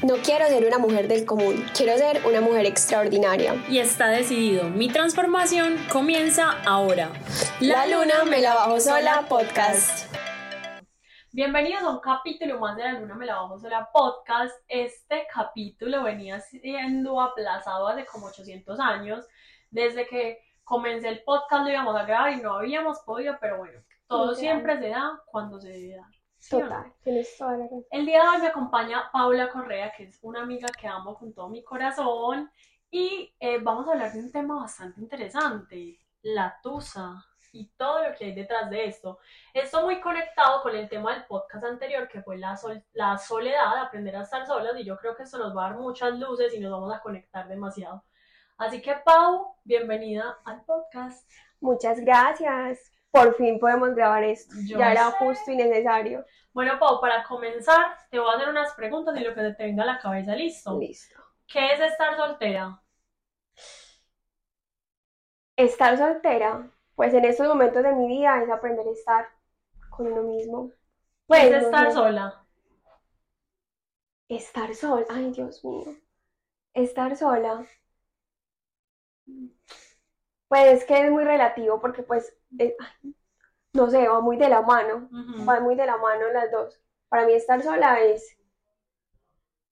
No quiero ser una mujer del común, quiero ser una mujer extraordinaria. Y está decidido, mi transformación comienza ahora. La, luna me la bajo sola podcast. Bienvenidos a un capítulo más de La Luna Me la Bajo Sola podcast. Este capítulo venía siendo aplazado hace como 800 años. Desde que comencé el podcast lo íbamos a grabar y no habíamos podido, pero bueno, todo siempre se da cuando se debe dar. Total, tienes toda la El día de hoy me acompaña Paula Correa, que es una amiga que amo con todo mi corazón, y eh, vamos a hablar de un tema bastante interesante, la tusa y todo lo que hay detrás de esto. Esto muy conectado con el tema del podcast anterior, que fue la, la soledad, aprender a estar solas, y yo creo que esto nos va a dar muchas luces y nos vamos a conectar demasiado. Así que, Pau, bienvenida al podcast. Muchas gracias por fin podemos grabar esto. ya era justo y necesario. Bueno, Pau, para comenzar, te voy a hacer unas preguntas y lo que te venga a la cabeza, ¿listo? Listo. ¿Qué es estar soltera? Estar soltera, pues en estos momentos de mi vida es aprender a estar con uno mismo. Pues, ¿Qué es estar sola? Estar sola, ay Dios mío. Estar sola. Pues es que es muy relativo porque pues, eh, no sé, va muy de la mano, va muy de la mano las dos. Para mí estar sola es,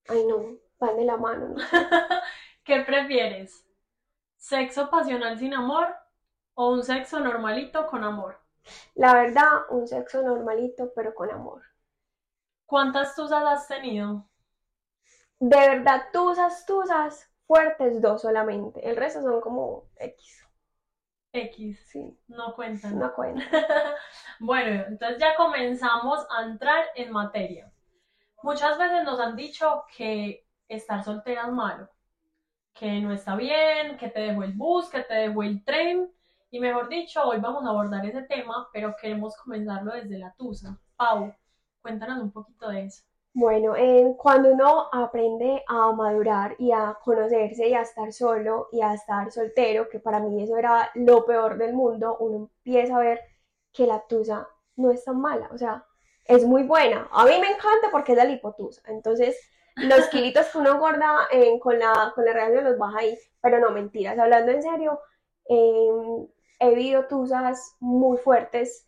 ay no, van de la mano. ¿no? ¿Qué prefieres? ¿Sexo pasional sin amor o un sexo normalito con amor? La verdad, un sexo normalito pero con amor. ¿Cuántas tusas has tenido? De verdad, tusas, tusas, fuertes dos solamente. El resto son como X. X. Sí. No cuentan. No cuentan. bueno, entonces ya comenzamos a entrar en materia. Muchas veces nos han dicho que estar soltera es malo, que no está bien, que te dejó el bus, que te dejó el tren. Y mejor dicho, hoy vamos a abordar ese tema, pero queremos comenzarlo desde la tusa. Pau, cuéntanos un poquito de eso. Bueno, cuando uno aprende a madurar y a conocerse y a estar solo y a estar soltero, que para mí eso era lo peor del mundo, uno empieza a ver que la tusa no es tan mala, o sea, es muy buena. A mí me encanta porque es la lipotusa, entonces los kilitos que uno gorda con la, con la los baja ahí, pero no, mentiras, hablando en serio, em, he vivido tusas muy fuertes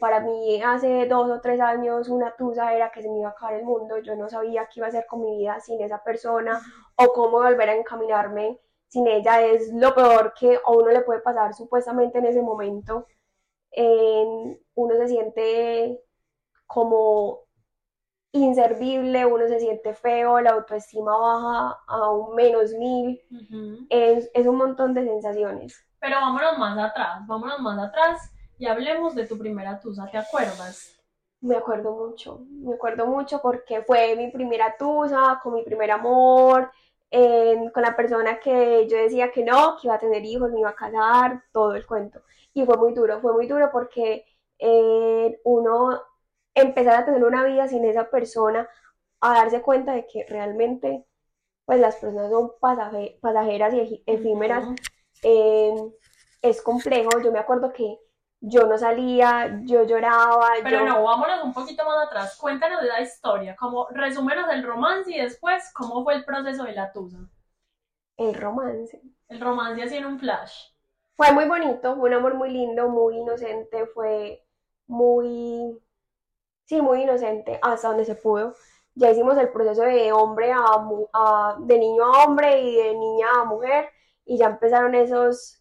para mí hace dos o tres años una tusa era que se me iba a acabar el mundo, yo no sabía qué iba a hacer con mi vida sin esa persona o cómo volver a encaminarme sin ella, es lo peor que a uno le puede pasar supuestamente en ese momento. uno se siente como inservible, uno se siente feo, la autoestima baja a un menos mil, es, es un montón de sensaciones. Pero vámonos más atrás, vámonos más atrás y hablemos de tu primera tusa, ¿te acuerdas? Me acuerdo mucho, me acuerdo mucho porque fue mi primera tusa, con mi primer amor, con la persona que yo decía que no, que iba a tener hijos, me iba a casar, todo el cuento. Y fue muy duro, fue muy duro porque eh, uno empezar a tener una vida sin esa persona, a darse cuenta de que realmente pues las personas son pasajeras y efímeras, eh, es complejo. Yo me acuerdo que yo no salía, yo lloraba. Pero no, vámonos un poquito más atrás. Cuéntanos de la historia, como resúmenos el romance y después cómo fue el proceso de la tusa. El romance. El romance así en un flash. Fue muy bonito, fue un amor muy lindo, muy inocente, fue muy, sí, muy inocente hasta donde se pudo. Ya hicimos el proceso de hombre a, a de niño a hombre y de niña a mujer y ya empezaron esos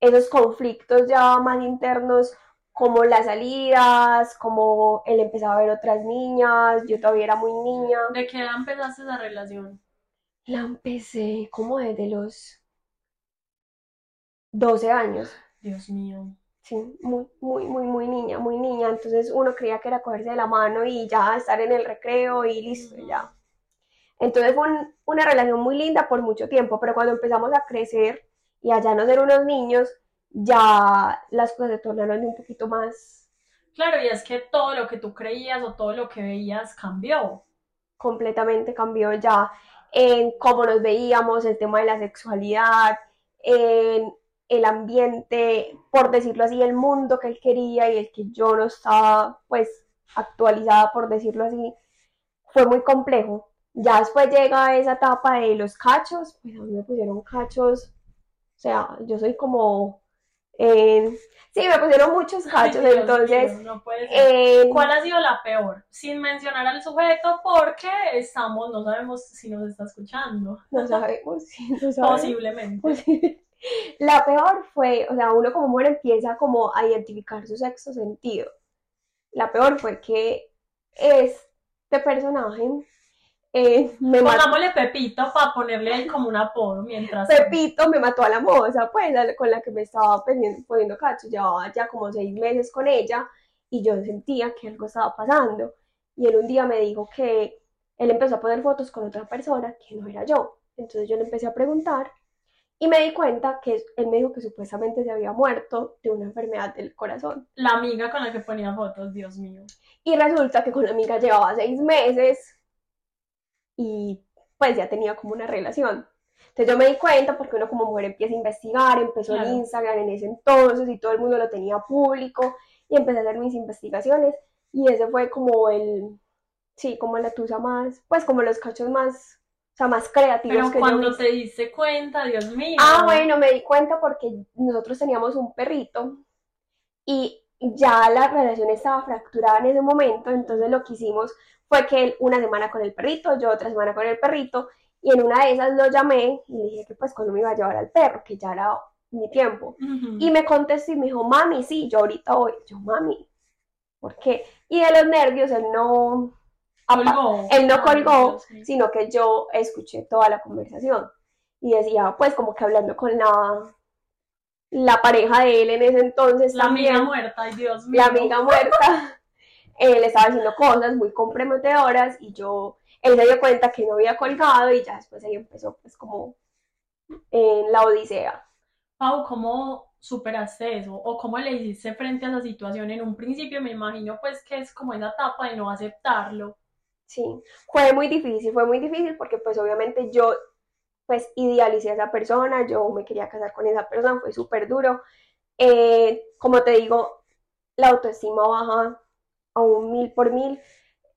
esos conflictos ya más internos como las salidas, como él empezaba a ver otras niñas, yo todavía era muy niña. ¿De qué edad empezaste esa relación? La empecé como desde los 12 años. Dios mío. Sí, muy, muy, muy, muy niña, muy niña. Entonces uno creía que era cogerse de la mano y ya estar en el recreo y listo, ya. Entonces fue una relación muy linda por mucho tiempo, pero cuando empezamos a crecer, y allá no ser unos niños, ya las cosas se tornaron un poquito más... Claro, y es que todo lo que tú creías o todo lo que veías cambió. Completamente cambió ya en cómo nos veíamos, el tema de la sexualidad, en el ambiente, por decirlo así, el mundo que él quería y el que yo no estaba pues actualizada, por decirlo así, fue muy complejo. Ya después llega esa etapa de los cachos, pues a mí me pusieron cachos, o sea, yo soy como... eh, sí, me pusieron muchos cachos, Dios entonces... mío, no puede ser. eh, ¿Cuál ha sido la peor? Sin mencionar al sujeto porque estamos, no sabemos si nos está escuchando. no sabemos, sí, no sabemos. Posiblemente. Pues, La peor fue, o sea, uno como mujer empieza como a identificar su sexto sentido. La peor fue que este personaje eh, me mató. Pongámosle Pepito para ponerle ahí como un apodo mientras. Pepito me mató a la moza, pues, la- con la que me estaba poniendo, poniendo cacho. Llevaba ya como seis meses con ella y yo sentía que algo estaba pasando. Y él un día me dijo que él empezó a poner fotos con otra persona que no era yo. Entonces yo le empecé a preguntar y me di cuenta que él me dijo que supuestamente se había muerto de una enfermedad del corazón. La amiga con la que ponía fotos, Dios mío. Y resulta que con la amiga llevaba seis meses y pues ya tenía como una relación. Entonces yo me di cuenta porque uno como mujer empieza a investigar, empezó Claro. en Instagram en ese entonces y todo el mundo lo tenía público y empecé a hacer mis investigaciones y ese fue como el, sí, como la tusa más, pues como los cachos más, o sea, más creativos Pero que cuando te diste cuenta, Dios mío. Ah, bueno, me di cuenta porque nosotros teníamos un perrito y ya la relación estaba fracturada en ese momento, entonces lo que hicimos fue que él una semana con el perrito, yo otra semana con el perrito, y en una de esas lo llamé y le dije que pues cuando me iba a llevar al perro, que ya era mi tiempo. Y me contestó y me dijo, mami, sí, yo ahorita voy. Yo, mami, ¿por qué? Y de los nervios él no, Colgó. él no colgó, mío. sino que yo escuché toda la conversación y decía, pues como que hablando con la, la pareja de él en ese entonces La amiga también, muerta, ay, Dios mío. la amiga muerta, él estaba haciendo cosas muy comprometedoras y yo, él se dio cuenta que no había colgado y ya después ahí empezó pues como en la odisea. Pau, ¿cómo superaste eso? ¿O cómo le hiciste frente a esa situación? En un principio me imagino pues que es como esa etapa de no aceptarlo. Sí, fue muy difícil, fue muy difícil porque pues obviamente yo pues idealicé a esa persona, yo me quería casar con esa persona, fue súper duro. Eh, como te digo, la autoestima baja a un mil por mil.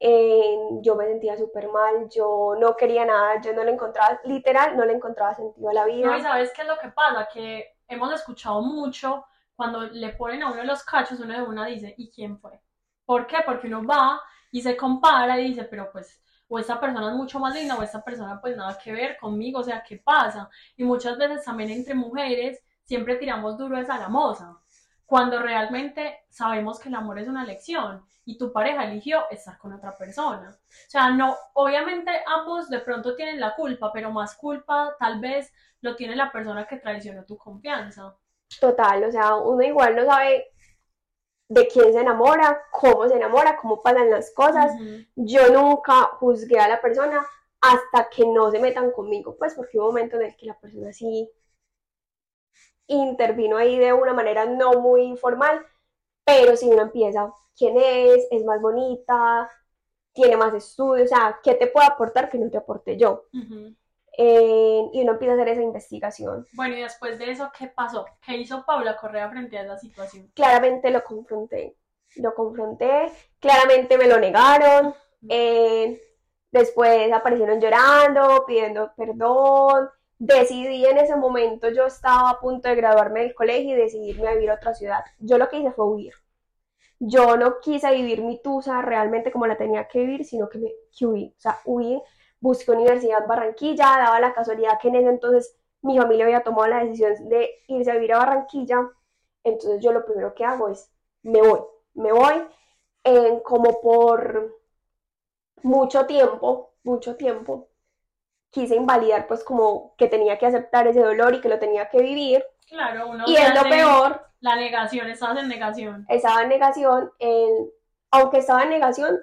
Eh, yo me sentía súper mal, yo no quería nada, yo no le encontraba, literal, no le encontraba sentido a la No, y vida. sabes qué es lo que pasa, que hemos escuchado mucho cuando le ponen a uno los cachos, uno de una dice, ¿y quién fue? ¿Por qué? Porque uno va y se compara y dice, pero pues, o esta persona es mucho más linda, o esta persona pues nada que ver conmigo, o sea, ¿qué pasa? Y muchas veces también entre mujeres siempre tiramos duro es a la moza, cuando realmente sabemos que el amor es una elección y tu pareja eligió estar con otra persona. O sea, no, obviamente ambos de pronto tienen la culpa, pero más culpa tal vez lo tiene la persona que traicionó tu confianza. Total, o sea, uno igual no sabe de quién se enamora, cómo se enamora, cómo pasan las cosas. Yo nunca juzgué a la persona hasta que no se metan conmigo, pues porque hubo un momento en el que la persona sí intervino ahí de una manera no muy formal, pero si uno empieza, ¿quién es? ¿Es más bonita? ¿Tiene más estudios? O sea, ¿qué te puede aportar que no te aporte yo? Ujú. Eh, y uno empieza a hacer esa investigación. Bueno, y después de eso, ¿qué pasó? ¿Qué hizo Paula Correa frente a esa situación? Claramente lo confronté, lo confronté, claramente me lo negaron, eh, después aparecieron llorando, pidiendo perdón. Decidí en ese momento, yo estaba a punto de graduarme del colegio y decidirme a vivir a otra ciudad. Yo lo que hice fue huir. Yo no quise vivir mi tusa realmente como la tenía que vivir, sino que me que huí. O sea, huí, busqué Universidad Barranquilla, daba la casualidad que en ese entonces mi familia había tomado la decisión de irse a vivir a Barranquilla. Entonces yo lo primero que hago es, me voy, me voy, eh, como por mucho tiempo, mucho tiempo, quise invalidar pues como que tenía que aceptar ese dolor y que lo tenía que vivir. Claro, uno Y es lo peor, La negación, estás en negación. estaba en negación, en- aunque estaba en negación,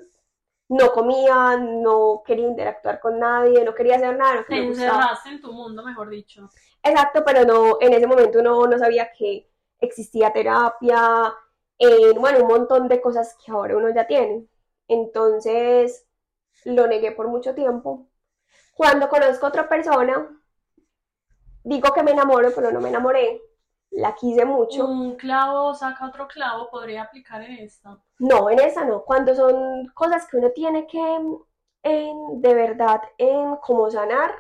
no comía, no quería interactuar con nadie, no quería hacer nada, que Te encerraste en tu mundo, mejor dicho. Exacto, pero no, en ese momento no, no sabía que existía terapia, eh, bueno, un montón de cosas que ahora uno ya tiene. Entonces, lo negué por mucho tiempo. Cuando conozco a otra persona, digo que me enamoro, pero no me enamoré. La quise mucho. Un clavo saca otro clavo, podría aplicar en esta. No, en esa no. Cuando son cosas que uno tiene que en, de verdad, en cómo sanar,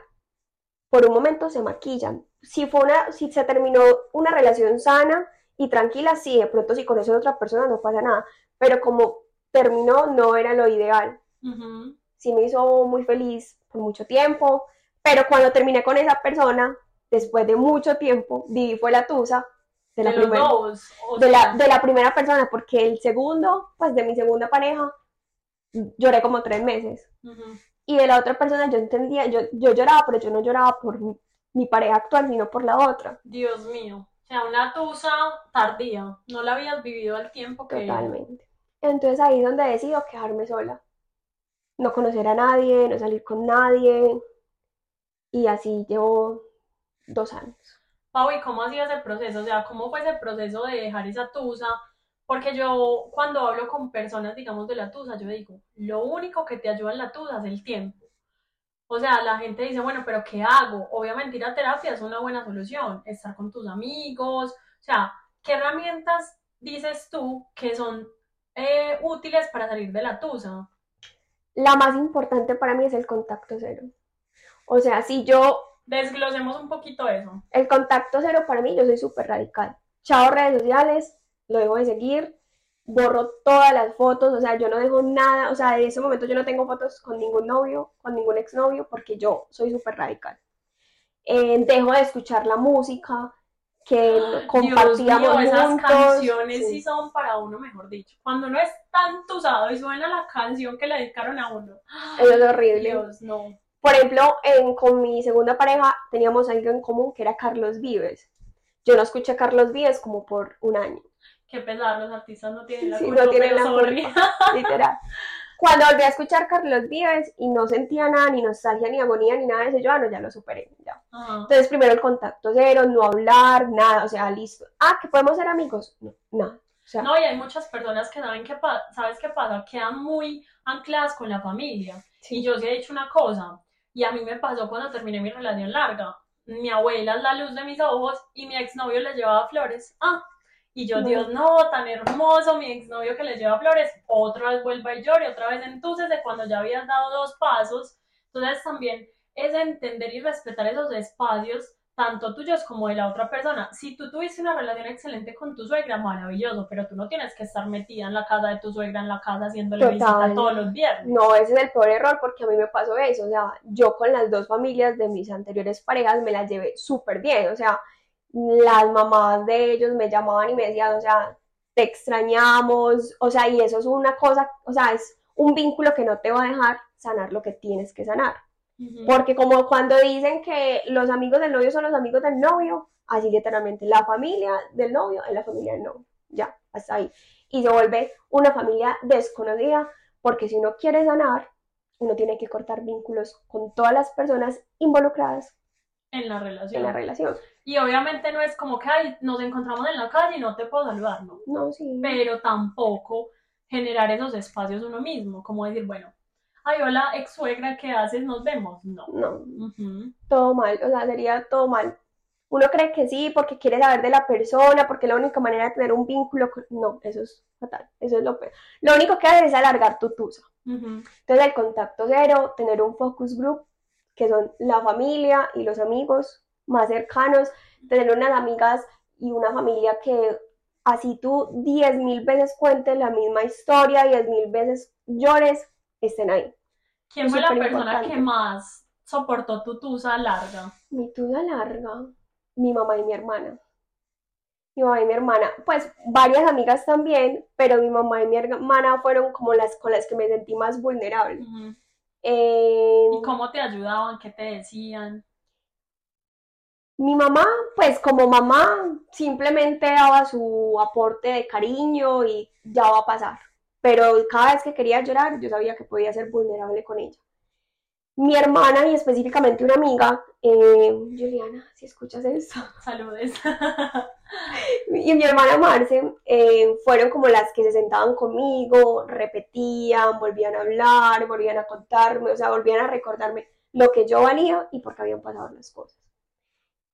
por un momento se maquillan. Si, fue una, si se terminó una relación sana y tranquila, sí, de pronto si conoces a otra persona no pasa nada, pero como terminó no era lo ideal. Ujú. Sí me hizo muy feliz por mucho tiempo, pero cuando terminé con esa persona, después de mucho tiempo, viví fue la tusa de la, De primera, dos. o de, la, sea, de la primera persona, porque el segundo, pues de mi segunda pareja, lloré como tres meses. Y de la otra persona yo entendía, yo, yo lloraba, pero yo no lloraba por mi, mi pareja actual, sino por la otra. Dios mío. O sea, una tusa tardía. No la habías vivido al tiempo que. Totalmente. Entonces ahí es donde decido quedarme sola. No conocer a nadie, no salir con nadie. Y así llevo dos años. Pau, ¿y cómo ha sido ese proceso? O sea, ¿cómo fue ese proceso de dejar esa tusa? Porque yo, cuando hablo con personas, digamos, de la tusa, yo digo, lo único que te ayuda en la tusa es el tiempo. O sea, la gente dice, bueno, pero ¿qué hago? Obviamente ir a terapia es una buena solución, estar con tus amigos, o sea, ¿qué herramientas dices tú que son eh, útiles para salir de la tusa? La más importante para mí es el contacto cero. O sea, si yo, Desglosemos un poquito eso. el contacto cero para mí, yo soy súper radical. Chao redes sociales, lo dejo de seguir, borro todas las fotos, o sea, yo no dejo nada, o sea, en ese momento yo no tengo fotos con ningún novio, con ningún exnovio, porque yo soy súper radical. Eh, dejo de escuchar la música que compartíamos mío, esas juntos. canciones Sí. sí son para uno, mejor dicho. Cuando uno es tan tusado y suena la canción que le dedicaron a uno. Eso es horrible. Dios, no. Por ejemplo, en- con mi segunda pareja teníamos algo en común que era Carlos Vives. Yo no escuché a Carlos Vives como por un año, Qué pesar, los artistas no tienen la Sí, culpa, no tienen la culpa, literal. Cuando volví a escuchar Carlos Vives y no sentía nada, ni nostalgia, ni agonía, ni nada de eso, yo, ah, no, ya lo superé, ya. Ajá. Entonces, primero el contacto cero, no hablar, nada, o sea, listo. Ah, que podemos ser amigos, no, nada. O sea, No, y hay muchas personas que saben qué pasa, ¿sabes qué pasa? Quedan muy ancladas con la familia. sí. Y yo sí he dicho una cosa, y a mí me pasó cuando terminé mi relación larga. Mi abuela es la luz de mis ojos y mi exnovio le llevaba flores. Ah, y yo, No. Dios, no, tan hermoso, mi exnovio que le lleva flores, otra vez vuelva y llore, otra vez entonces de cuando ya habías dado dos pasos. Entonces también es entender y respetar esos espacios, tanto tuyos como de la otra persona. Si tú tuviste una relación excelente con tu suegra, maravilloso, pero tú no tienes que estar metida en la casa de tu suegra, en la casa, haciéndole visita todos los viernes. No, ese es el peor error porque a mí me pasó eso, o sea, yo con las dos familias de mis anteriores parejas me las llevé súper bien, o sea, las mamás de ellos me llamaban y me decían, o sea, te extrañamos, o sea, y eso es una cosa, o sea, es un vínculo que no te va a dejar sanar lo que tienes que sanar, Porque como cuando dicen que los amigos del novio son los amigos del novio, así literalmente, la familia del novio es la familia del novio, ya, hasta ahí, y se vuelve una familia desconocida porque si uno quiere sanar, uno tiene que cortar vínculos con todas las personas involucradas en la en relación. la relación. Y obviamente no es como que ay, nos encontramos en la calle y no te puedo saludar, no. No, sí. Pero tampoco generar esos espacios uno mismo, como decir, bueno, ay, hola, ex suegra, ¿qué haces? Nos vemos. No. No, todo mal, o sea, sería todo mal. Uno cree que sí porque quiere saber de la persona, porque es la única manera de tener un vínculo. con- No, eso es fatal, eso es lo peor. Lo único que haces es alargar tu tusa. Entonces, el contacto cero, tener un focus group, que son la familia y los amigos más cercanos, tener unas amigas y una familia que así tú diez mil veces cuentes la misma historia, diez mil veces llores, estén ahí. ¿Quién fue la persona importante. que más soportó tu tusa larga? Mi tusa larga, mi mamá y mi hermana. Mi mamá y mi hermana, pues varias amigas también, pero mi mamá y mi hermana fueron como las con las que me sentí más vulnerable. Eh, ¿Y cómo te ayudaban? ¿Qué te decían? Mi mamá, pues como mamá, simplemente daba su aporte de cariño y ya va a pasar. Pero cada vez que quería llorar, yo sabía que podía ser vulnerable con ella. Mi hermana y específicamente una amiga, eh, Juliana, si escuchas esto, Saludes. y mi hermana Marce, eh, fueron como las que se sentaban conmigo, repetían, volvían a hablar, volvían a contarme, o sea, volvían a recordarme lo que yo valía y por qué habían pasado las cosas.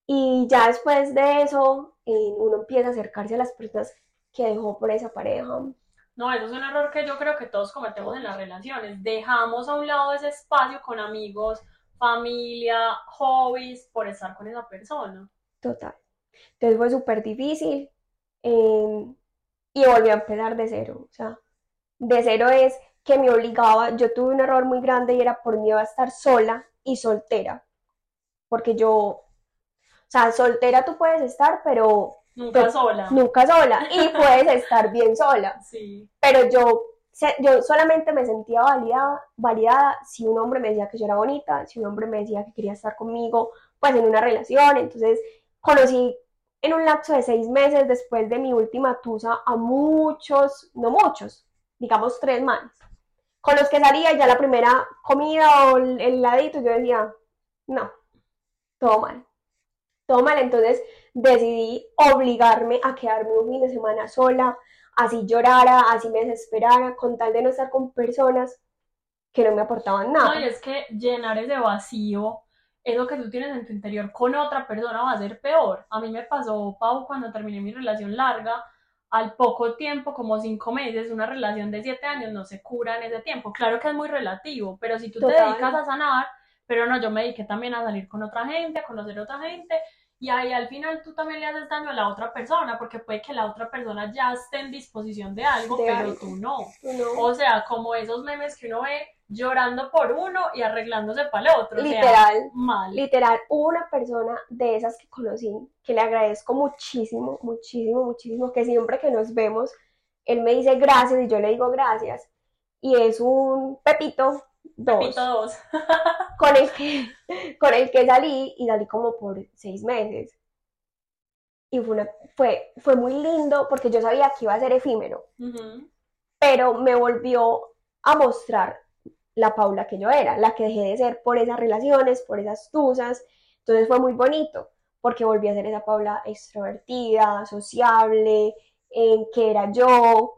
Y ya después de eso, eh, uno empieza a acercarse a las personas que dejó por esa pareja. No, eso es un error que yo creo que todos cometemos en las relaciones. Dejamos a un lado ese espacio con amigos, familia, hobbies, por estar con esa persona. Total. Entonces fue súper difícil eh, y volví a empezar de cero. O sea, de cero es que me obligaba, yo tuve un error muy grande y era por miedo a estar sola y soltera. Porque yo, o sea, soltera tú puedes estar, pero Nunca Pero- sola. nunca sola y puedes estar bien sola. Sí. Pero yo, yo solamente me sentía validada, validada si un hombre me decía que yo era bonita, si un hombre me decía que quería estar conmigo, pues en una relación. Entonces conocí en un lapso de seis meses después de mi última tusa a muchos, no muchos, digamos tres más, con los que salía ya la primera comida o el el heladito, yo decía, no, todo mal, todo mal. Entonces decidí obligarme a quedarme un fin de semana sola, así llorara, así me desesperara, con tal de no estar con personas que no me aportaban nada. No, y es que llenar ese vacío, eso que tú tienes en tu interior con otra persona va a ser peor. A mí me pasó, Pau, cuando terminé mi relación larga, al poco tiempo, como cinco meses, una relación de siete años no se cura en ese tiempo. Claro que es muy relativo, pero si tú te Total. dedicas a sanar, pero no, yo me dediqué también a salir con otra gente, a conocer otra gente, y ahí al final tú también le haces daño a la otra persona, porque puede que la otra persona ya esté en disposición de algo, De pero algo. tú no. No. O sea, como esos memes que uno ve llorando por uno y arreglándose para el otro. O sea, Literal, mal. literal, hubo una persona de esas que conocí que le agradezco muchísimo, muchísimo, muchísimo, que siempre que nos vemos, él me dice gracias y yo le digo gracias. Y es un Pepito 2, Pito dos. con el que, con el que salí y salí como por seis meses. Y fue, una- fue, fue muy lindo porque yo sabía que iba a ser efímero, pero me volvió a mostrar la Paula que yo era, la que dejé de ser por esas relaciones, por esas tusas. Entonces fue muy bonito porque volví a ser esa Paula extrovertida, sociable, en que era yo.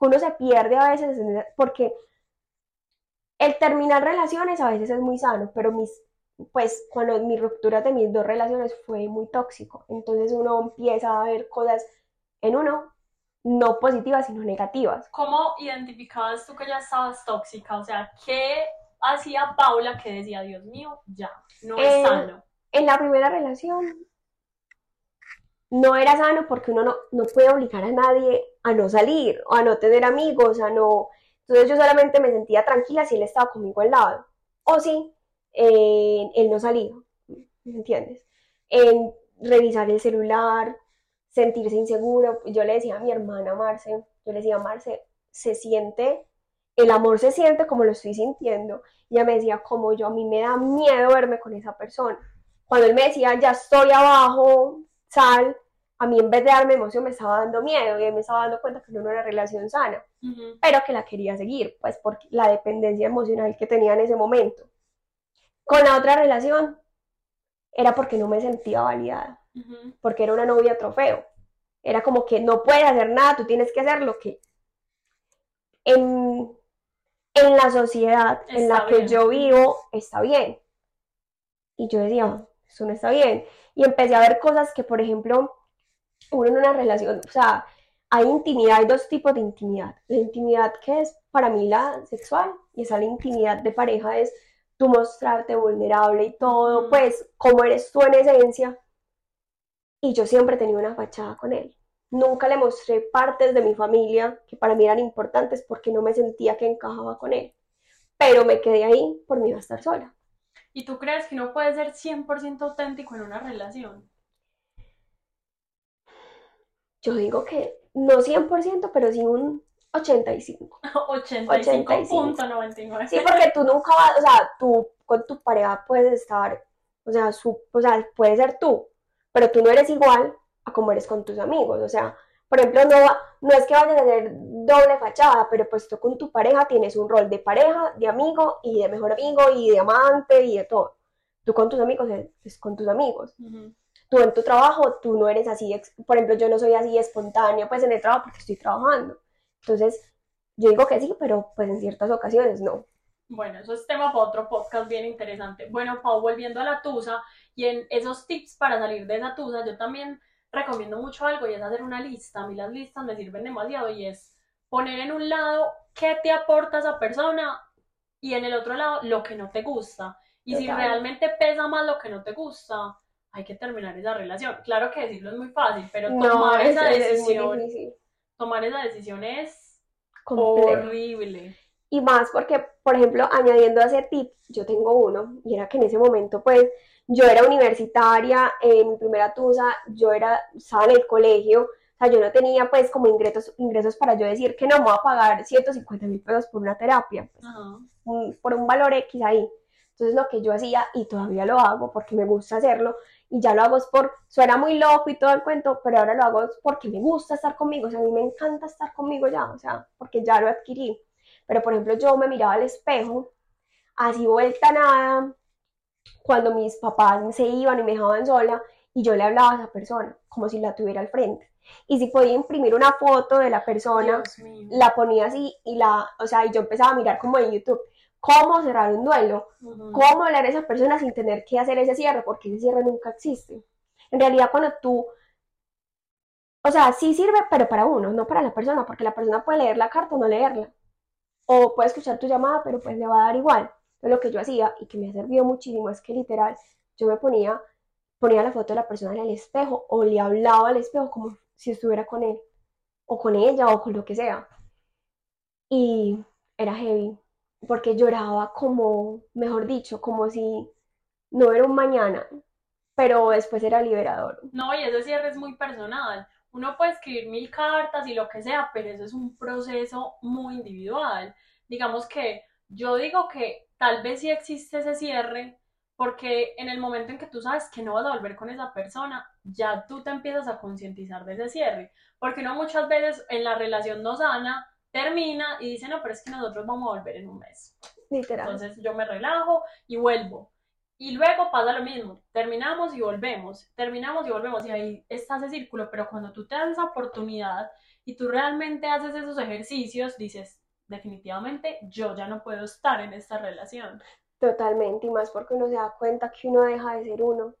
Uno se pierde a veces porque el terminar relaciones a veces es muy sano, pero mis, pues cuando mi ruptura de mis dos relaciones fue muy tóxico. Entonces uno empieza a ver cosas en uno no positivas, sino negativas. ¿Cómo identificabas tú que ya estabas tóxica? O sea, ¿qué hacía Paula que decía, Dios mío, ya, no es Eh, sano? en la primera relación no era sano porque uno no, no puede obligar a nadie a no salir o a no tener amigos, a no... Entonces yo solamente me sentía tranquila si él estaba conmigo al lado. O si eh, él no salía, ¿me entiendes? En revisar el celular, sentirse inseguro. Yo le decía a mi hermana Marce, yo le decía, Marce, se siente, el amor se siente como lo estoy sintiendo. Y ella me decía, como yo, a mí me da miedo verme con esa persona. Cuando él me decía, ya estoy abajo, sal, a mí en vez de darme emoción me estaba dando miedo y me estaba dando cuenta que no era una relación sana, pero que la quería seguir, pues por la dependencia emocional que tenía en ese momento. Con la otra relación era porque no me sentía validada, porque era una novia trofeo. Era como que no puedes hacer nada, tú tienes que hacer lo que en, en la sociedad en la que yo vivo está bien. Y yo decía, eso no está bien. Y empecé a ver cosas que, por ejemplo, uno en una relación, o sea, hay intimidad, hay dos tipos de intimidad. La intimidad que es para mí la sexual y esa la intimidad de pareja es tú mostrarte vulnerable y todo, pues como eres tú en esencia. Y yo siempre tenía una fachada con él. Nunca le mostré partes de mi familia que para mí eran importantes porque no me sentía que encajaba con él. Pero me quedé ahí por miedo a estar sola. ¿Y tú crees que uno puede ser 100% auténtico en una relación? Yo digo que no 100%, pero sí un 85. 85.99. Sí, porque tú nunca vas, o sea, tú con tu pareja puedes estar, o sea, su, o sea, puedes ser tú, pero tú no eres igual a como eres con tus amigos. O sea, por ejemplo, no, va- no es que vayas a tener doble fachada, pero pues tú con tu pareja tienes un rol de pareja, de amigo y de mejor amigo y de amante y de todo. Tú con tus amigos es, es con tus amigos. Tú en tu trabajo, tú no eres así, por ejemplo, yo no soy así espontánea pues en el trabajo porque estoy trabajando. Entonces, yo digo que sí, pero pues en ciertas ocasiones no. Bueno, eso es tema para otro podcast bien interesante. Bueno, Pau, volviendo a la tusa y en esos tips para salir de esa tusa, yo también recomiendo mucho algo y es hacer una lista. A mí las listas me sirven demasiado y es poner en un lado qué te aporta esa persona y en el otro lado lo que no te gusta. Y si realmente pesa más lo que no te gusta, hay que terminar esa relación. Claro que decirlo es muy fácil, pero No, tomar es, esa es decisión, difícil. tomar esa decisión es Complejo. horrible. Y más porque, por ejemplo, añadiendo a ese tip, yo tengo uno, y era que en ese momento, pues, yo era universitaria, en mi primera tusa, yo era, estaba en el colegio, o sea, yo no tenía, pues, como ingresos, ingresos para yo decir que no me voy a pagar 150 mil pesos por una terapia, pues, por un valor X ahí. Entonces, lo que yo hacía, y todavía lo hago porque me gusta hacerlo, y ya lo hago es por, suena muy loco y todo el cuento, pero ahora lo hago es porque me gusta estar conmigo, o sea, a mí me encanta estar conmigo ya, o sea, porque ya lo adquirí. Pero, por ejemplo, yo me miraba al espejo, así vuelta nada, cuando mis papás se iban y me dejaban sola, y yo le hablaba a esa persona, como si la tuviera al frente. Y si podía imprimir una foto de la persona, la ponía así y la, o sea, y yo empezaba a mirar como en YouTube, cómo cerrar un duelo, cómo hablar a esa persona sin tener que hacer ese cierre, porque ese cierre nunca existe. En realidad, cuando tú, o sea, sí sirve, pero para uno, no para la persona, porque la persona puede leer la carta o no leerla, o puede escuchar tu llamada, pero pues le va a dar igual. Entonces, lo que yo hacía y que me ha servido muchísimo es que literal, yo me ponía, ponía la foto de la persona en el espejo o le hablaba al espejo como si estuviera con él, o con ella, o con lo que sea. Y era heavy, porque lloraba como, mejor dicho, como si no era un mañana, pero después era liberador. No, y ese cierre es muy personal. Uno puede escribir mil cartas y lo que sea, pero eso es un proceso muy individual. Digamos que yo digo que tal vez sí existe ese cierre, porque en el momento en que tú sabes que no vas a volver con esa persona, ya tú te empiezas a concientizar de ese cierre. Porque uno muchas veces en la relación no sana termina y dice, no, pero es que nosotros vamos a volver en un mes. Literal. Entonces yo me relajo y vuelvo. Y luego pasa lo mismo, terminamos y volvemos, terminamos y volvemos, y ahí está ese círculo, pero cuando tú te das esa oportunidad y tú realmente haces esos ejercicios, dices, definitivamente yo ya no puedo estar en esta relación. Totalmente, y más porque uno se da cuenta que uno deja de ser uno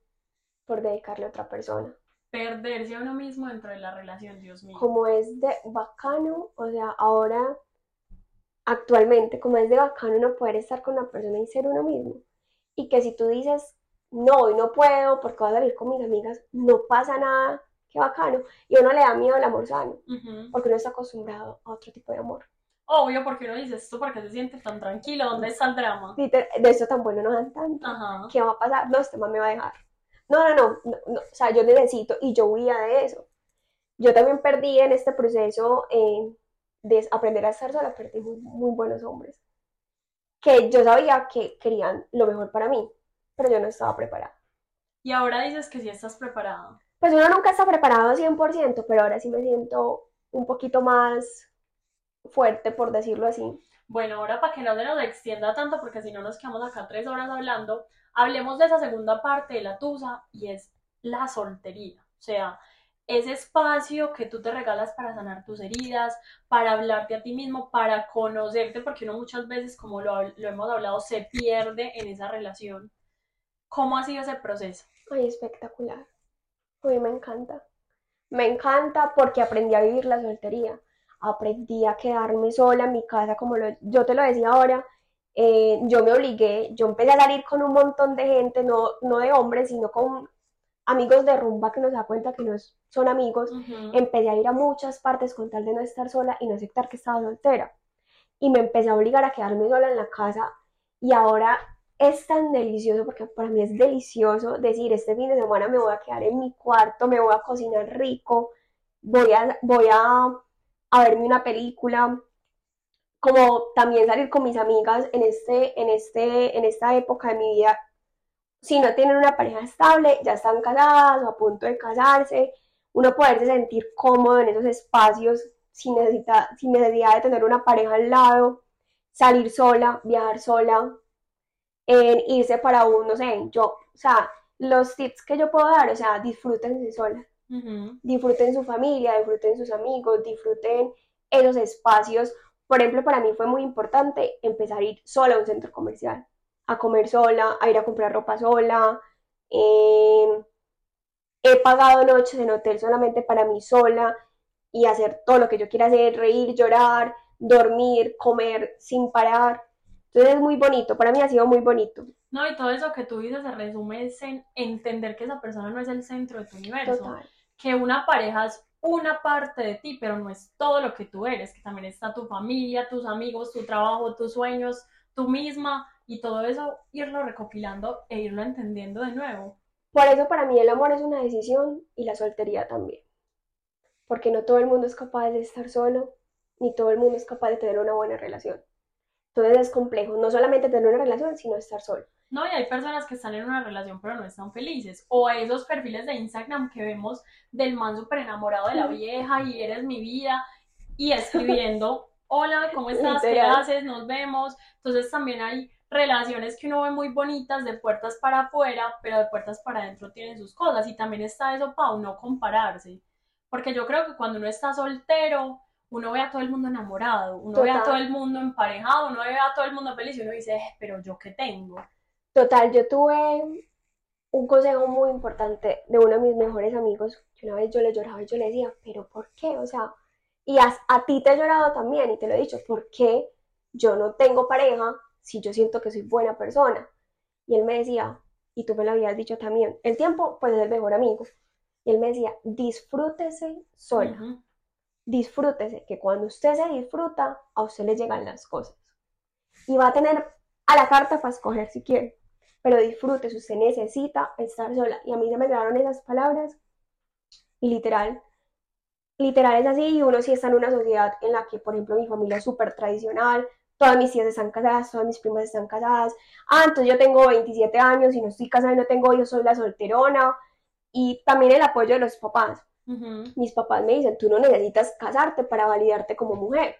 por dedicarle a otra persona. Perderse a uno mismo dentro de la relación, Dios mío. Como es de bacano, o sea, ahora, actualmente, como es de bacano uno poder estar con una persona y ser uno mismo. Y que si tú dices, no, hoy no puedo porque voy a salir con mis amigas, no pasa nada, qué bacano. Y a uno le da miedo el amor sano, porque uno está acostumbrado a otro tipo de amor. Obvio, porque uno dice esto porque se siente tan tranquilo, ¿dónde está el drama? De esto tan bueno no dan tanto. Ajá. ¿Qué va a pasar? No, este man me va a dejar. No, no, no, no, no, o sea, yo necesito y yo huía de eso. Yo también perdí en este proceso eh, de aprender a estar sola, perdí muy, muy buenos hombres que yo sabía que querían lo mejor para mí, pero yo no estaba preparada. Y ahora dices que sí estás preparada. Pues uno nunca está preparado 100%, pero ahora sí me siento un poquito más fuerte, por decirlo así. Bueno, ahora para que no se nos extienda tanto, porque si no nos quedamos acá tres horas hablando, hablemos de esa segunda parte de la tusa y es la soltería. O sea, ese espacio que tú te regalas para sanar tus heridas, para hablarte a ti mismo, para conocerte, porque uno muchas veces, como lo, hemos hablado, se pierde en esa relación. ¿Cómo ha sido ese proceso? Ay, espectacular. A me encanta. Me encanta porque aprendí a vivir la soltería. Aprendí a quedarme sola en mi casa, como lo- yo te lo decía ahora. eh, yo me obligué, yo empecé a salir con un montón de gente, no, no de hombres, sino con amigos de rumba que nos da cuenta que no son amigos. Empecé a ir a muchas partes con tal de no estar sola y no aceptar que estaba soltera. Y me empecé a obligar a quedarme sola en la casa y ahora es tan delicioso porque para mí es delicioso decir, este fin de semana me voy a quedar en mi cuarto, me voy a cocinar rico, voy a, voy a, a verme una película, como también salir con mis amigas en, este, en, este, en esta época de mi vida. Si no tienen una pareja estable, ya están casadas o a punto de casarse, uno poderse sentir cómodo en esos espacios sin, sin necesidad de tener una pareja al lado, salir sola, viajar sola, en irse para un, no sé, yo, o sea, los tips que yo puedo dar, o sea, disfrútense Ujú. disfruten su familia, disfruten sus amigos, disfruten esos espacios. Por ejemplo, para mí fue muy importante empezar a ir sola a un centro comercial, a comer sola, a ir a comprar ropa sola. eh, he pagado noches en hotel solamente para mí sola y hacer todo lo que yo quiera hacer, reír, llorar, dormir, comer sin parar. Entonces es muy bonito, para mí ha sido muy bonito. No, y todo eso que tú dices se resume en entender que esa persona no es el centro de tu universo, Total. Que una pareja es una parte de ti, pero no es todo lo que tú eres, que también está tu familia, tus amigos, tu trabajo, tus sueños, tú misma, y todo eso irlo recopilando e irlo entendiendo de nuevo. Por eso para mí el amor es una decisión y la soltería también. Porque no todo el mundo es capaz de estar solo, ni todo el mundo es capaz de tener una buena relación. Entonces es complejo, no solamente tener una relación, sino estar solo. No, y hay personas que están en una relación pero no están felices. O esos perfiles de Instagram que vemos del man súper enamorado de la vieja y eres mi vida y escribiendo, hola, ¿cómo estás? ¿Qué haces? Nos vemos. Entonces también hay relaciones que uno ve muy bonitas de puertas para afuera, pero de puertas para adentro tienen sus cosas. Y también está eso, Pau, no compararse. Porque yo creo que cuando uno está soltero, uno ve a todo el mundo enamorado, uno ve a todo el mundo emparejado, uno ve a todo el mundo feliz y uno dice, "Eh, pero yo qué tengo. Total, yo tuve un consejo muy importante de uno de mis mejores amigos, que una vez yo le lloraba y yo le decía, pero ¿por qué? O sea, y a, a ti te he llorado también y te lo he dicho, ¿por qué yo no tengo pareja si yo siento que soy buena persona? Y él me decía, y tú me lo habías dicho también, el tiempo pues es el mejor amigo. Y él me decía, disfrútese sola, disfrútese, que cuando usted se disfruta, a usted le llegan las cosas. Y va a tener a la carta para escoger si quiere, pero disfrute, usted necesita estar sola. Y a mí se me quedaron esas palabras y literal, literal es así y uno sí está en una sociedad en la que, por ejemplo, mi familia es súper tradicional, todas mis tías están casadas, todas mis primas están casadas, ah, entonces yo tengo 27 años y no estoy casada y no tengo hijos, soy la solterona y también el apoyo de los papás. Mis papás me dicen, tú no necesitas casarte para validarte como mujer,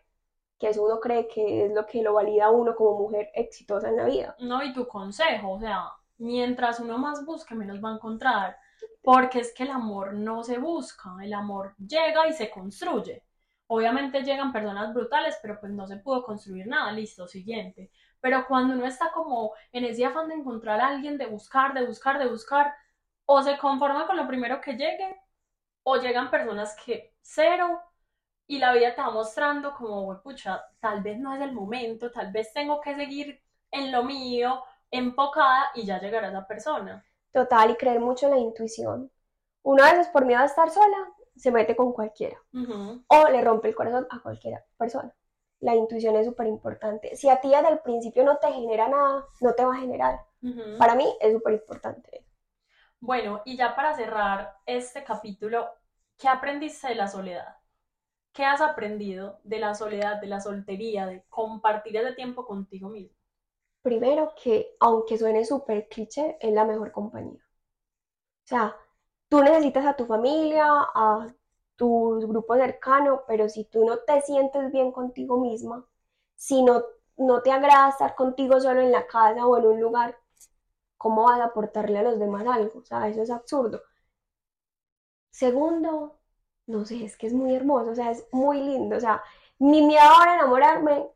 que eso uno cree que es lo que lo valida a uno como mujer exitosa en la vida. No, y tu consejo, o sea, mientras uno más busque, menos va a encontrar, porque es que el amor no se busca, el amor llega y se construye. Obviamente llegan personas brutales, pero pues no se pudo construir nada, listo, siguiente. Pero cuando uno está como en ese afán de encontrar a alguien, de buscar, de buscar, de buscar, o se conforma con lo primero que llegue, o llegan personas que cero, y la vida te va mostrando como, "Güey, pucha, tal vez no es el momento, tal vez tengo que seguir en lo mío, enfocada, y ya llegará esa persona. Total, y creer mucho en la intuición. Uno a veces por miedo a estar sola se mete con cualquiera o le rompe el corazón a cualquier persona. La intuición es súper importante. Si a ti desde el principio no te genera nada, no te va a generar. Para mí es súper importante. Bueno, y ya para cerrar este capítulo, ¿qué aprendiste de la soledad? ¿Qué has aprendido de la soledad, de la soltería, de compartir ese tiempo contigo mismo? Primero que, aunque suene súper cliché, es la mejor compañía. O sea, tú necesitas a tu familia, a tu grupo cercano, pero si tú no te sientes bien contigo misma, si no, no te agrada estar contigo solo en la casa o en un lugar, ¿cómo vas a aportarle a los demás algo? O sea, eso es absurdo. Segundo, no sé, es que es muy hermoso, o sea, es muy lindo. O sea, mi miedo ahora a enamorarme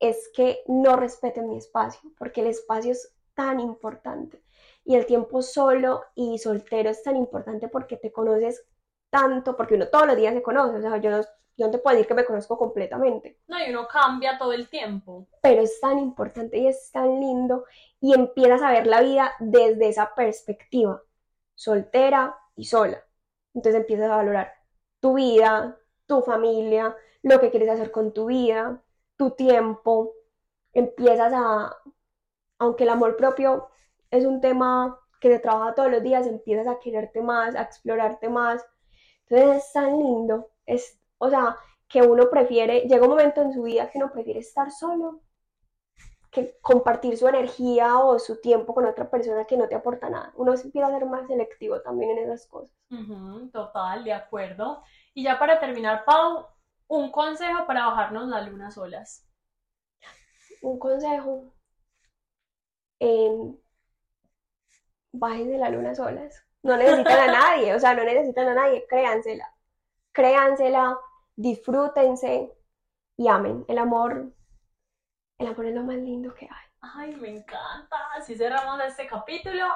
es que no respeten mi espacio, porque el espacio es tan importante. Y el tiempo solo y soltero es tan importante porque te conoces tanto, porque uno todos los días se conoce, o sea, yo no, yo no te puedo decir que me conozco completamente, No, y uno cambia todo el tiempo. pero es tan importante y es tan lindo y empiezas a ver la vida desde esa perspectiva, soltera y sola. Entonces empiezas a valorar tu vida, tu familia, lo que quieres hacer con tu vida, tu tiempo. Empiezas a, aunque el amor propio es un tema que se trabaja todos los días, empiezas a quererte más, a explorarte más. Entonces es tan lindo, es, o sea, que uno prefiere, llega un momento en su vida que uno prefiere estar solo que compartir su energía o su tiempo con otra persona que no te aporta nada. Uno se empieza a ser más selectivo también en esas cosas. Total, de acuerdo. Y ya para terminar, Pau, un consejo para bajarnos la luna solas. Un consejo, eh, bájense la luna solas. No necesitan a nadie, o sea, no necesitan a nadie, créansela. Créansela, disfrútense y amen. El amor, el amor es lo más lindo que hay. Ay, me encanta. Así cerramos este capítulo.